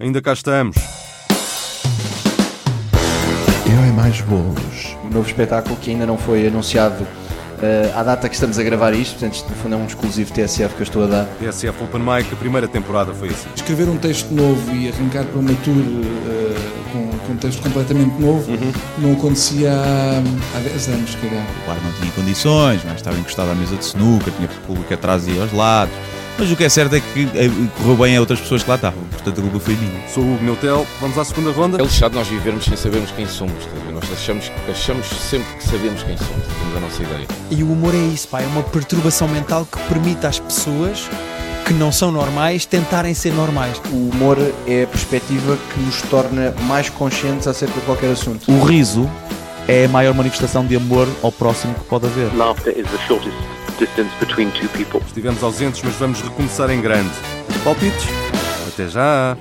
Ainda cá estamos. Eu é mais bolos. Um novo espetáculo que ainda não foi anunciado uh, à data que estamos a gravar isto, portanto, isto no fundo é um exclusivo TSF que eu estou a dar. TSF Open Mic, a primeira temporada foi assim. Escrever um texto novo e arrancar para uma tour uh, com, com um texto completamente novo uhum. não acontecia há, há 10 anos, se calhar. O bar não tinha condições, mas estava encostado à mesa de snooker, tinha público atrás e aos lados. Mas o que é certo é que eh, correu bem a outras pessoas que lá estavam, portanto a culpa foi minha. Sou o Neutel, vamos à segunda ronda. É lixado nós vivermos sem sabermos quem somos, nós achamos, achamos sempre que sabemos quem somos, temos a nossa ideia. E o humor é isso, pá, é uma perturbação mental que permite às pessoas que não são normais tentarem ser normais. O humor é a perspectiva que nos torna mais conscientes acerca de qualquer assunto. O riso é a maior manifestação de amor ao próximo que pode haver. Laughter is the shortest distance between two people. Estivemos ausentes, mas vamos recomeçar em grande. Palpites? Até já!